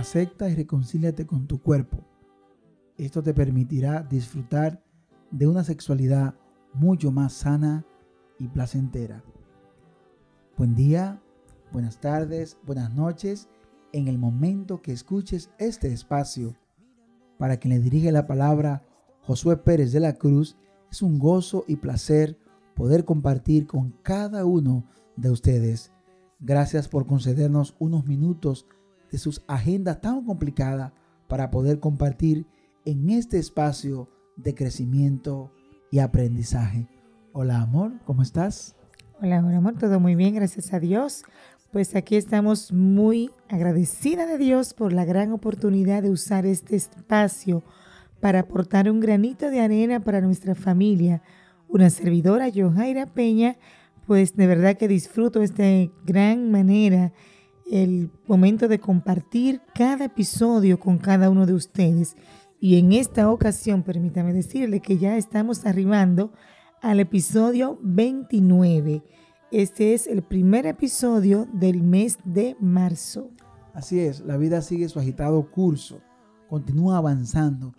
acepta y reconcíliate con tu cuerpo. Esto te permitirá disfrutar de una sexualidad mucho más sana y placentera. Buen día, buenas tardes, buenas noches en el momento que escuches este espacio. Para quien le dirige la palabra Josué Pérez de la Cruz, es un gozo y placer poder compartir con cada uno de ustedes. Gracias por concedernos unos minutos de sus agendas tan complicadas para poder compartir en este espacio de crecimiento y aprendizaje. Hola amor, ¿cómo estás? Hola, amor, todo muy bien, gracias a Dios. Pues aquí estamos muy agradecida de Dios por la gran oportunidad de usar este espacio para aportar un granito de arena para nuestra familia. Una servidora, Johaira Peña, pues de verdad que disfruto esta gran manera el momento de compartir cada episodio con cada uno de ustedes. Y en esta ocasión, permítame decirle que ya estamos arribando al episodio 29. Este es el primer episodio del mes de marzo. Así es, la vida sigue su agitado curso, continúa avanzando,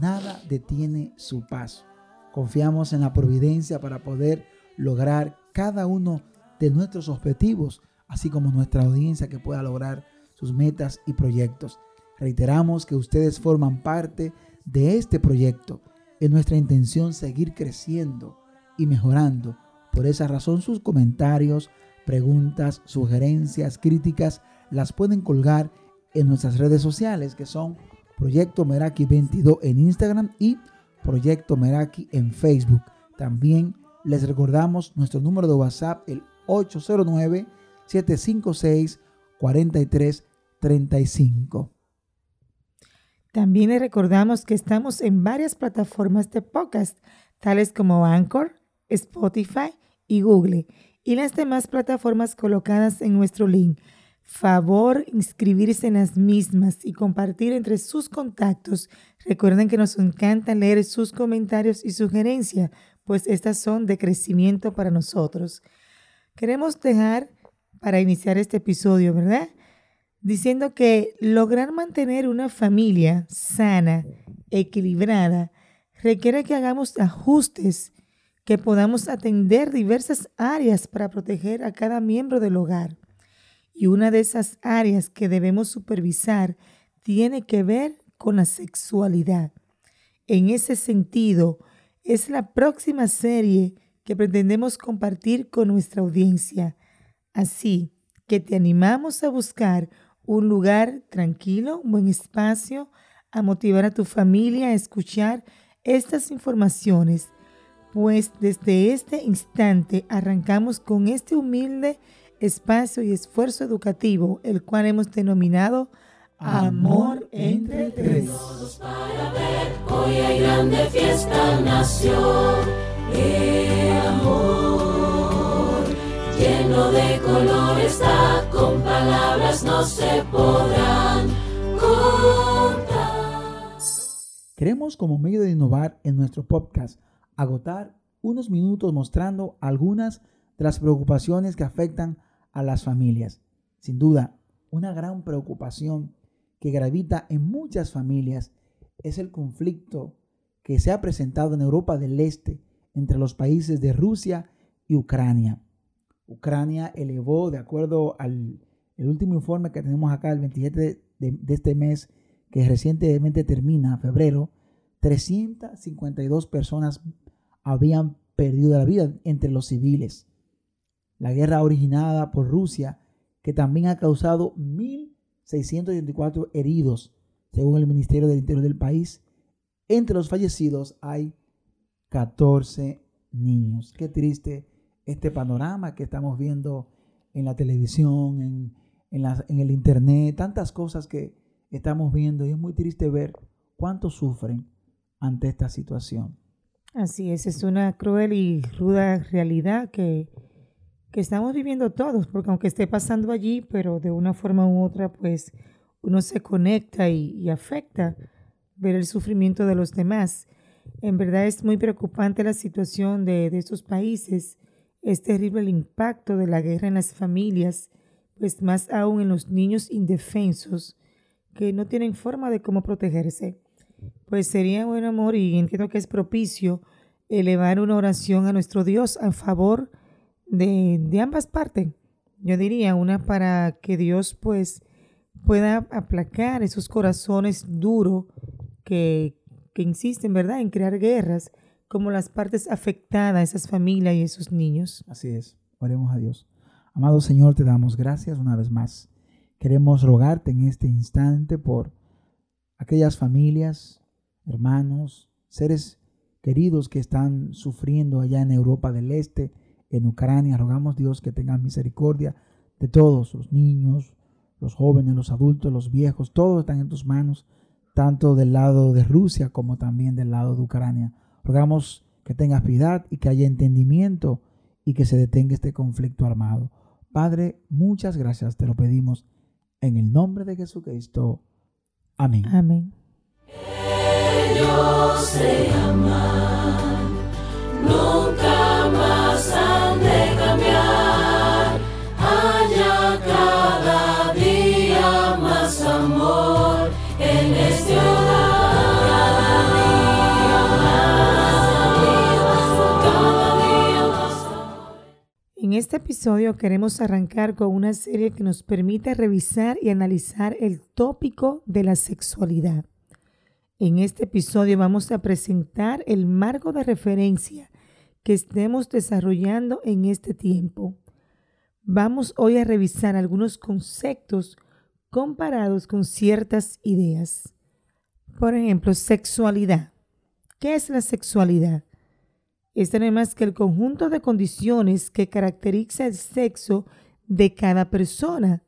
nada detiene su paso. Confiamos en la providencia para poder lograr cada uno de nuestros objetivos, así como nuestra audiencia que pueda lograr sus metas y proyectos. Reiteramos que ustedes forman parte de este proyecto. Es nuestra intención seguir creciendo y mejorando por esa razón sus comentarios, preguntas, sugerencias, críticas las pueden colgar en nuestras redes sociales que son Proyecto Meraki 22 en Instagram y Proyecto Meraki en Facebook. También les recordamos nuestro número de WhatsApp el 809 756 4335. También les recordamos que estamos en varias plataformas de podcast, tales como Anchor, Spotify y Google y las demás plataformas colocadas en nuestro link. Favor inscribirse en las mismas y compartir entre sus contactos. Recuerden que nos encanta leer sus comentarios y sugerencias, pues estas son de crecimiento para nosotros. Queremos dejar para iniciar este episodio, ¿verdad? Diciendo que lograr mantener una familia sana, equilibrada, requiere que hagamos ajustes que podamos atender diversas áreas para proteger a cada miembro del hogar. Y una de esas áreas que debemos supervisar tiene que ver con la sexualidad. En ese sentido, es la próxima serie que pretendemos compartir con nuestra audiencia. Así que te animamos a buscar un lugar tranquilo, un buen espacio, a motivar a tu familia a escuchar estas informaciones pues desde este instante arrancamos con este humilde espacio y esfuerzo educativo, el cual hemos denominado Amor entre tres. Hoy hay grande fiesta amor lleno de color está, con palabras no se podrán contar. Queremos como medio de innovar en nuestro podcast agotar unos minutos mostrando algunas de las preocupaciones que afectan a las familias. Sin duda, una gran preocupación que gravita en muchas familias es el conflicto que se ha presentado en Europa del Este entre los países de Rusia y Ucrania. Ucrania elevó, de acuerdo al el último informe que tenemos acá, el 27 de, de este mes, que recientemente termina, febrero, 352 personas habían perdido la vida entre los civiles. La guerra originada por Rusia, que también ha causado 1.684 heridos, según el Ministerio del Interior del país. Entre los fallecidos hay 14 niños. Qué triste este panorama que estamos viendo en la televisión, en, en el internet, tantas cosas que estamos viendo y es muy triste ver cuántos sufren ante esta situación. Así es, es una cruel y ruda realidad que, que estamos viviendo todos, porque aunque esté pasando allí, pero de una forma u otra, pues uno se conecta y, afecta ver el sufrimiento de los demás. En verdad es muy preocupante la situación de, de estos países. Es terrible el impacto de la guerra en las familias, pues más aún en los niños indefensos que no tienen forma de cómo protegerse. Pues sería buen amor y entiendo que es propicio elevar una oración a nuestro Dios a favor de, de ambas partes. Yo diría una para que Dios pues pueda aplacar esos corazones duros que, que insisten, ¿verdad?, en crear guerras, como las partes afectadas esas familias y esos niños. Así es, oremos a Dios. Amado Señor, te damos gracias una vez más. Queremos rogarte en este instante por aquellas familias, hermanos, seres queridos que están sufriendo allá en Europa del Este, en Ucrania. Rogamos Dios que tenga misericordia de todos, los niños, los jóvenes, los adultos, los viejos, todos están en tus manos, tanto del lado de Rusia como también del lado de Ucrania. Rogamos que tengas piedad y que haya entendimiento y que se detenga este conflicto armado. Padre, muchas gracias, te lo pedimos en el nombre de Jesucristo. Amén. Amén. Este episodio queremos arrancar con una serie que nos permite revisar y analizar el tópico de la sexualidad. En este episodio vamos a presentar el marco de referencia que estemos desarrollando en este tiempo. Vamos hoy a revisar algunos conceptos comparados con ciertas ideas. Por ejemplo, sexualidad. ¿Qué es la sexualidad? Este no es más que el conjunto de condiciones que caracteriza el sexo de cada persona.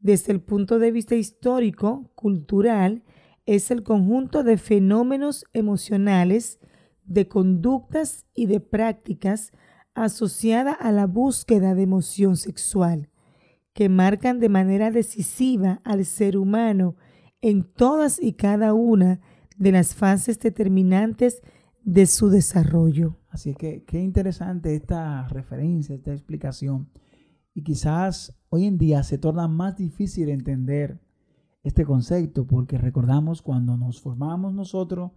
Desde el punto de vista histórico, cultural, es el conjunto de fenómenos emocionales, de conductas y de prácticas asociada a la búsqueda de emoción sexual, que marcan de manera decisiva al ser humano en todas y cada una de las fases determinantes de su desarrollo. Así que qué interesante esta referencia, esta explicación. Y quizás hoy en día se torna más difícil entender este concepto porque recordamos cuando nos formamos nosotros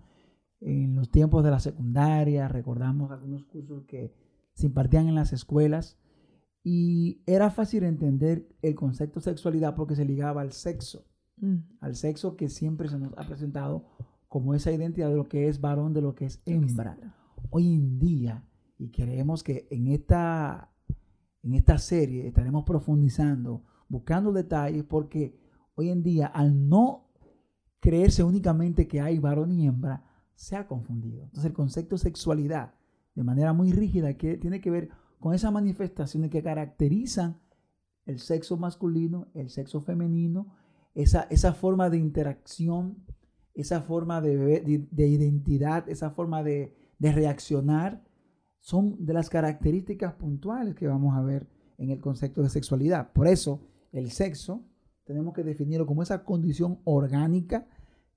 en los tiempos de la secundaria, recordamos algunos cursos que se impartían en las escuelas y era fácil entender el concepto sexualidad porque se ligaba al sexo, Mm. al sexo que siempre se nos ha presentado como esa identidad de lo que es varón, de lo que es hembra hoy en día, y creemos que en esta, en esta serie estaremos profundizando, buscando detalles, porque hoy en día, al no creerse únicamente que hay varón y hembra, se ha confundido. Entonces el concepto de sexualidad, de manera muy rígida, que tiene que ver con esas manifestaciones que caracterizan el sexo masculino, el sexo femenino, esa, esa forma de interacción, esa forma de, de- de identidad, esa forma de, de reaccionar, son de las características puntuales que vamos a ver en el concepto de sexualidad. Por eso, el sexo tenemos que definirlo como esa condición orgánica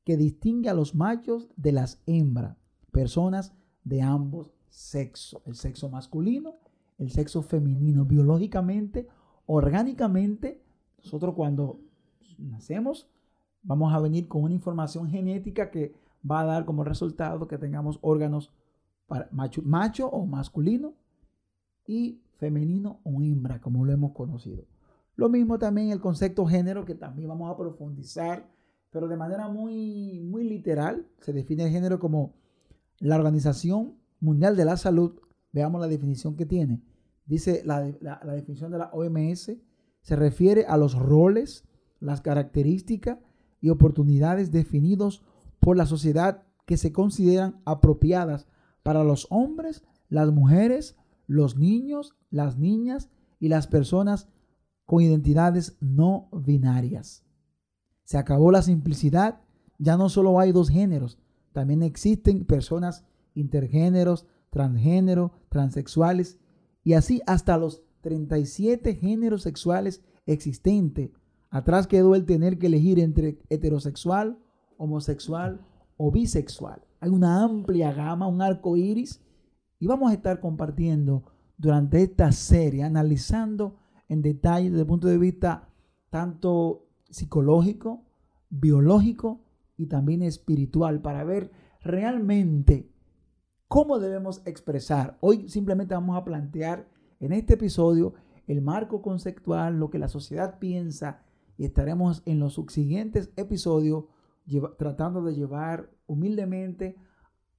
que distingue a los machos de las hembras, personas de ambos sexos, el sexo masculino, el sexo femenino, biológicamente, orgánicamente, nosotros cuando nacemos vamos a venir con una información genética que va a dar como resultado que tengamos órganos para macho, macho o masculino y femenino o hembra, como lo hemos conocido. Lo mismo también el concepto género, que también vamos a profundizar, pero de manera muy, muy literal. Se define el género como la Organización Mundial de la Salud. Veamos la definición que tiene. Dice la, la- la definición de la OMS, se refiere a los roles, las características y oportunidades definidos por la sociedad que se consideran apropiadas para los hombres, las mujeres, los niños, las niñas y las personas con identidades no binarias. Se acabó la simplicidad, ya no solo hay dos géneros, también existen personas intergéneros, transgénero, transexuales y así hasta los 37 géneros sexuales existentes. Atrás quedó el tener que elegir entre heterosexual, homosexual o bisexual. Hay una amplia gama, un arco iris, y vamos a estar compartiendo durante esta serie, analizando en detalle desde el punto de vista tanto psicológico, biológico y también espiritual para ver realmente cómo debemos expresar. Hoy simplemente vamos a plantear en este episodio el marco conceptual, lo que la sociedad piensa y estaremos en los subsiguientes episodios tratando de llevar humildemente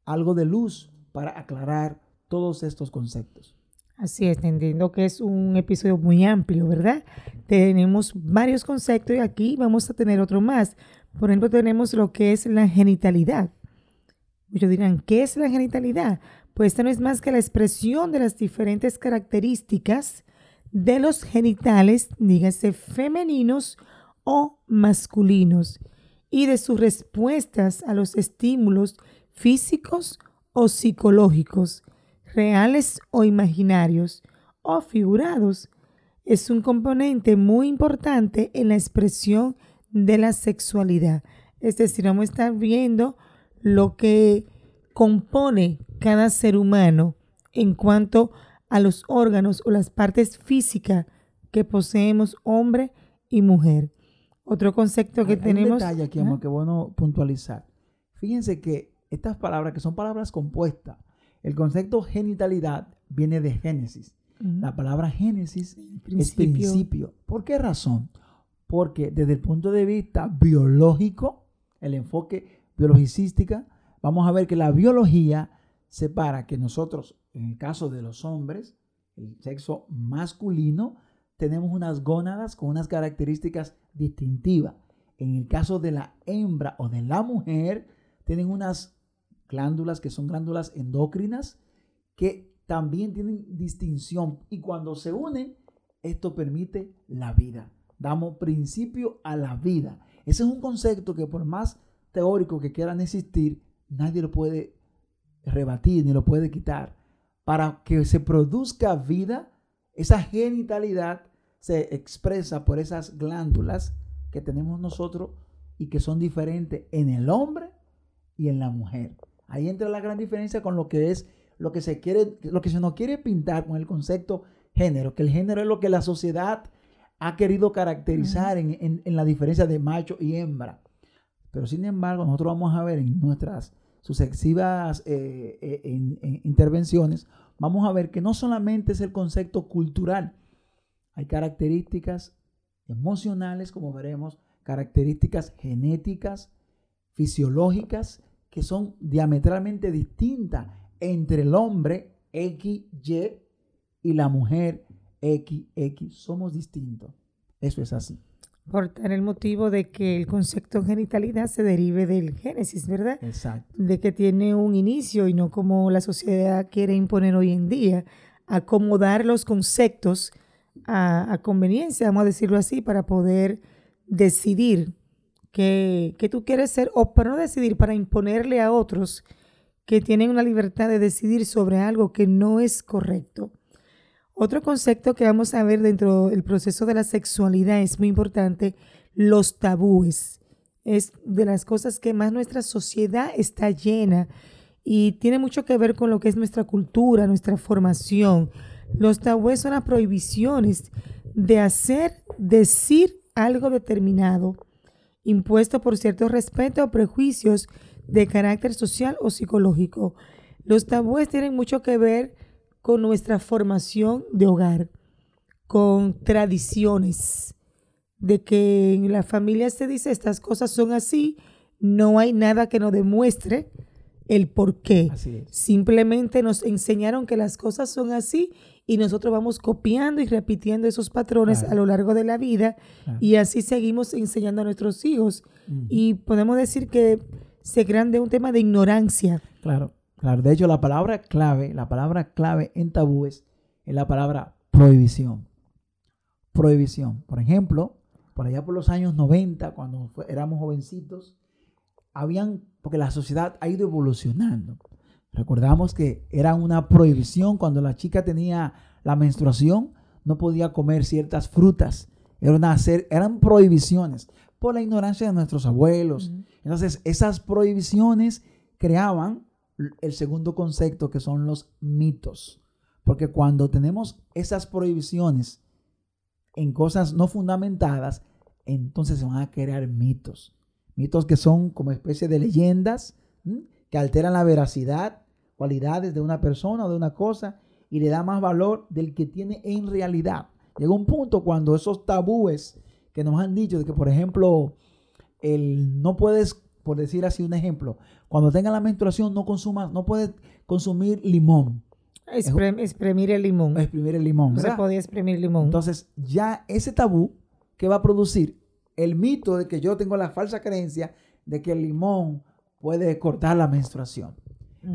algo de luz para aclarar todos estos conceptos. Así es, entiendo que es un episodio muy amplio, ¿verdad? Tenemos varios conceptos y aquí vamos a tener otro más. Por ejemplo, tenemos lo que es la genitalidad. Muchos dirán, ¿qué es la genitalidad? Pues esta no es más que la expresión de las diferentes características de los genitales, dígase femeninos o masculinos, y de sus respuestas a los estímulos físicos o psicológicos, reales o imaginarios, o figurados. Es un componente muy importante en la expresión de la sexualidad. Es decir, vamos a estar viendo lo que compone cada ser humano en cuanto a los órganos o las partes físicas que poseemos hombre y mujer. Otro concepto que tenemos. Un detalle aquí, amor, que bueno puntualizar. Fíjense que estas palabras, que son palabras compuestas, el concepto genitalidad viene de Génesis. La palabra Génesis es principio. ¿Por qué razón? Porque desde el punto de vista biológico, el enfoque biologicística, vamos a ver que la biología separa que nosotros, en el caso de los hombres, el sexo masculino, tenemos unas gónadas con unas características distintivas. En el caso de la hembra o de la mujer, tienen unas glándulas que son glándulas endócrinas que también tienen distinción y cuando se unen, esto permite la vida. Damos principio a la vida. Ese es un concepto que por más teórico que quieran existir, nadie lo puede rebatir ni lo puede quitar. Para que se produzca vida, esa genitalidad se expresa por esas glándulas que tenemos nosotros y que son diferentes en el hombre y en la mujer. Ahí entra la gran diferencia con lo que es lo que se quiere, lo que se nos quiere pintar con el concepto género, que el género es lo que la sociedad ha querido caracterizar en, la diferencia de macho y hembra. Pero sin embargo, nosotros vamos a ver en nuestras sucesivas eh, eh, intervenciones, vamos a ver que no solamente es el concepto cultural, hay características emocionales, como veremos, características genéticas, fisiológicas, que son diametralmente distintas entre el hombre XY y la mujer XX. Somos distintos. Eso es así. Por el motivo de que el concepto genitalidad se derive del Génesis, ¿verdad? Exacto. De que tiene un inicio y no como la sociedad quiere imponer hoy en día, acomodar los conceptos a, conveniencia, vamos a decirlo así, para poder decidir que, tú quieres ser, o para no decidir, para imponerle a otros que tienen una libertad de decidir sobre algo que no es correcto. Otro concepto que vamos a ver dentro del proceso de la sexualidad es muy importante, los tabúes. Es de las cosas que más nuestra sociedad está llena y tiene mucho que ver con lo que es nuestra cultura, nuestra formación. Los tabúes son las prohibiciones de hacer, decir algo determinado, impuesto por cierto respeto o prejuicios de carácter social o psicológico. Los tabúes tienen mucho que ver con nuestra formación de hogar, con tradiciones, de que en la familia se dice estas cosas son así, no hay nada que nos demuestre el por qué. Simplemente nos enseñaron que las cosas son así y nosotros vamos copiando y repitiendo esos patrones a lo largo de la vida y así seguimos enseñando a nuestros hijos. Y podemos decir que se crean de un tema de ignorancia. Claro, claro. De hecho, la palabra clave, la palabra clave en tabúes es la palabra prohibición. Prohibición. Por ejemplo, por allá por los años 90, cuando éramos jovencitos, habían, porque la sociedad ha ido evolucionando. Recordamos que era una prohibición cuando la chica tenía la menstruación, no podía comer ciertas frutas. eran prohibiciones por la ignorancia de nuestros abuelos. Entonces, esas prohibiciones creaban el segundo concepto que son los mitos. Porque cuando tenemos esas prohibiciones en cosas no fundamentadas, entonces se van a crear mitos. mitos que son como especie de leyendas, que alteran la veracidad, cualidades de una persona o de una cosa y le da más valor del que tiene en realidad. Llega un punto cuando esos tabúes que nos han dicho de que, por ejemplo, el no puedes, por decir así un ejemplo, cuando tenga la menstruación no consumas, no puedes consumir limón, exprimir el limón. exprimir el limón. No se podía exprimir limón. Entonces, ya ese tabú que va a producir el mito de que yo tengo la falsa creencia de que el limón puede cortar la menstruación.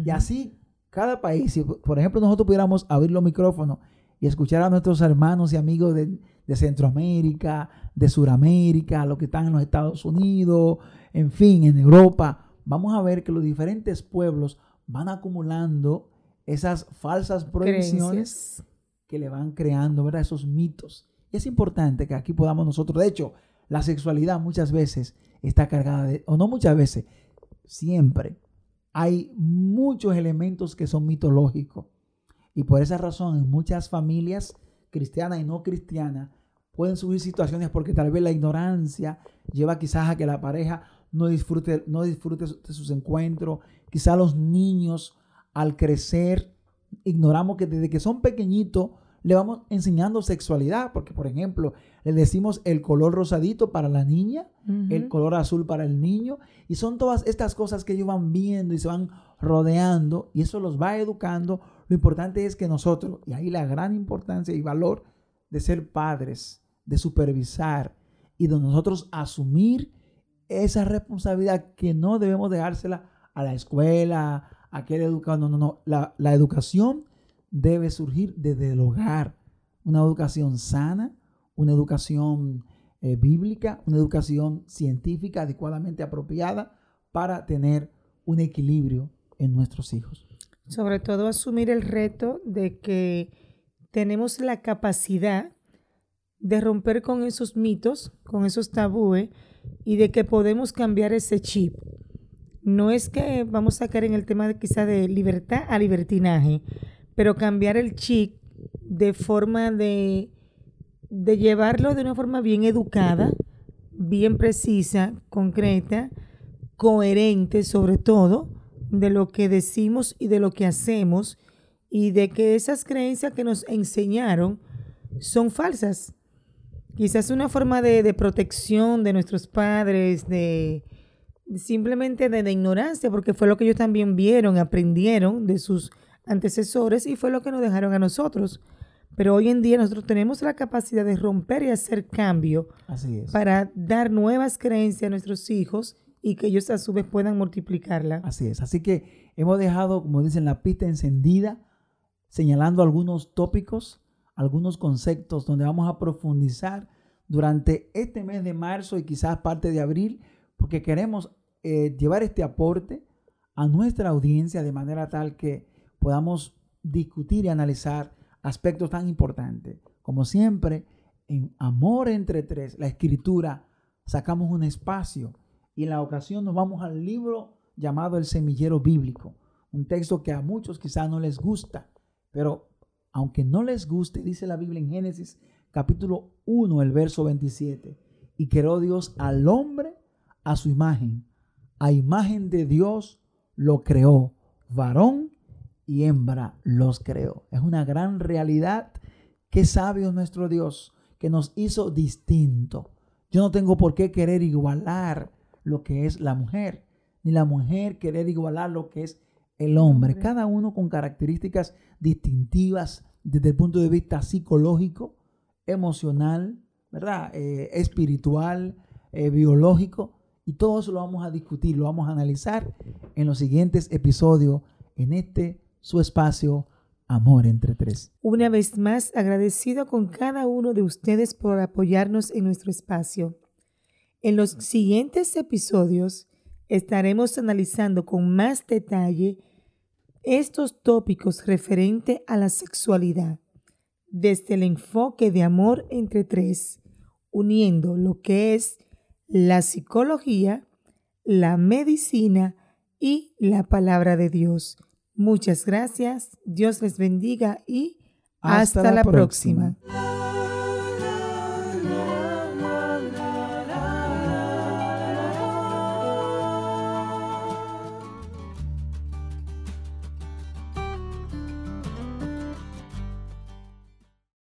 Y así, cada país, si por ejemplo nosotros pudiéramos abrir los micrófonos y escuchar a nuestros hermanos y amigos de, de Centroamérica, de Suramérica, los que están en los Estados Unidos, en fin, en Europa, vamos a ver que los diferentes pueblos van acumulando esas falsas prohibiciones Creencias. que le van creando, ¿verdad? Esos mitos. Y es importante que aquí podamos nosotros, de hecho, la sexualidad muchas veces está cargada de, o no muchas veces, siempre hay muchos elementos que son mitológicos. Y por esa razón, en muchas familias cristianas y no cristianas pueden subir situaciones porque tal vez la ignorancia lleva quizás a que la pareja no disfrute, no disfrute de sus encuentros. Quizás los niños al crecer ignoramos que desde que son pequeñitos le vamos enseñando sexualidad, porque por ejemplo le decimos el color rosadito para la niña, el color azul para el niño, y son todas estas cosas que ellos van viendo y se van rodeando, y eso los va educando. Lo importante es que nosotros, y ahí la gran importancia y valor de ser padres, de supervisar y de nosotros asumir esa responsabilidad que no debemos dejársela a la escuela, a aquel educado. No, no, no. La, la educación debe surgir desde el hogar. Una educación sana, una educación eh, bíblica, una educación científica adecuadamente apropiada para tener un equilibrio en nuestros hijos. Sobre todo asumir el reto de que tenemos la capacidad de romper con esos mitos, con esos tabúes y de que podemos cambiar ese chip. No es que vamos a caer en el tema de quizá de libertad a libertinaje, pero cambiar el chip de forma de, de llevarlo de una forma bien educada, bien precisa, concreta, coherente sobre todo de lo que decimos y de lo que hacemos y de que esas creencias que nos enseñaron son falsas. Quizás una forma de, de protección de nuestros padres, de, simplemente de, de ignorancia, porque fue lo que ellos también vieron, aprendieron de sus antecesores y fue lo que nos dejaron a nosotros. Pero hoy en día nosotros tenemos la capacidad de romper y hacer cambio Así es. para dar nuevas creencias a nuestros hijos y que ellos a su vez puedan multiplicarla. Así es. Así que hemos dejado, como dicen, la pista encendida, señalando algunos tópicos, algunos conceptos donde vamos a profundizar durante este mes de marzo y quizás parte de abril, porque queremos eh, llevar este aporte a nuestra audiencia de manera tal que podamos discutir y analizar aspectos tan importantes. Como siempre, en Amor entre Tres, la escritura, sacamos un espacio y en la ocasión nos vamos al libro llamado El Semillero Bíblico, un texto que a muchos quizás no les gusta, pero aunque no les guste, dice la Biblia en Génesis capítulo 1, el verso 27, y creó Dios al hombre a su imagen, a imagen de Dios lo creó, varón y hembra los creó. Es una gran realidad. Qué sabio es nuestro Dios, que nos hizo distinto. Yo no tengo por qué querer igualar lo que es la mujer, ni la mujer querer igualar lo que es el hombre. Cada uno con características distintivas desde el punto de vista psicológico, emocional, ¿verdad? Eh, espiritual, eh, biológico. Y todo eso lo vamos a discutir, lo vamos a analizar en los siguientes episodios en este su espacio Amor entre tres. Una vez más, agradecido con cada uno de ustedes por apoyarnos en nuestro espacio. En los siguientes episodios estaremos analizando con más detalle estos tópicos referentes a la sexualidad, desde el enfoque de amor entre tres, uniendo lo que es la psicología, la medicina y la palabra de Dios. Muchas gracias, Dios les bendiga y hasta, la próxima. próxima.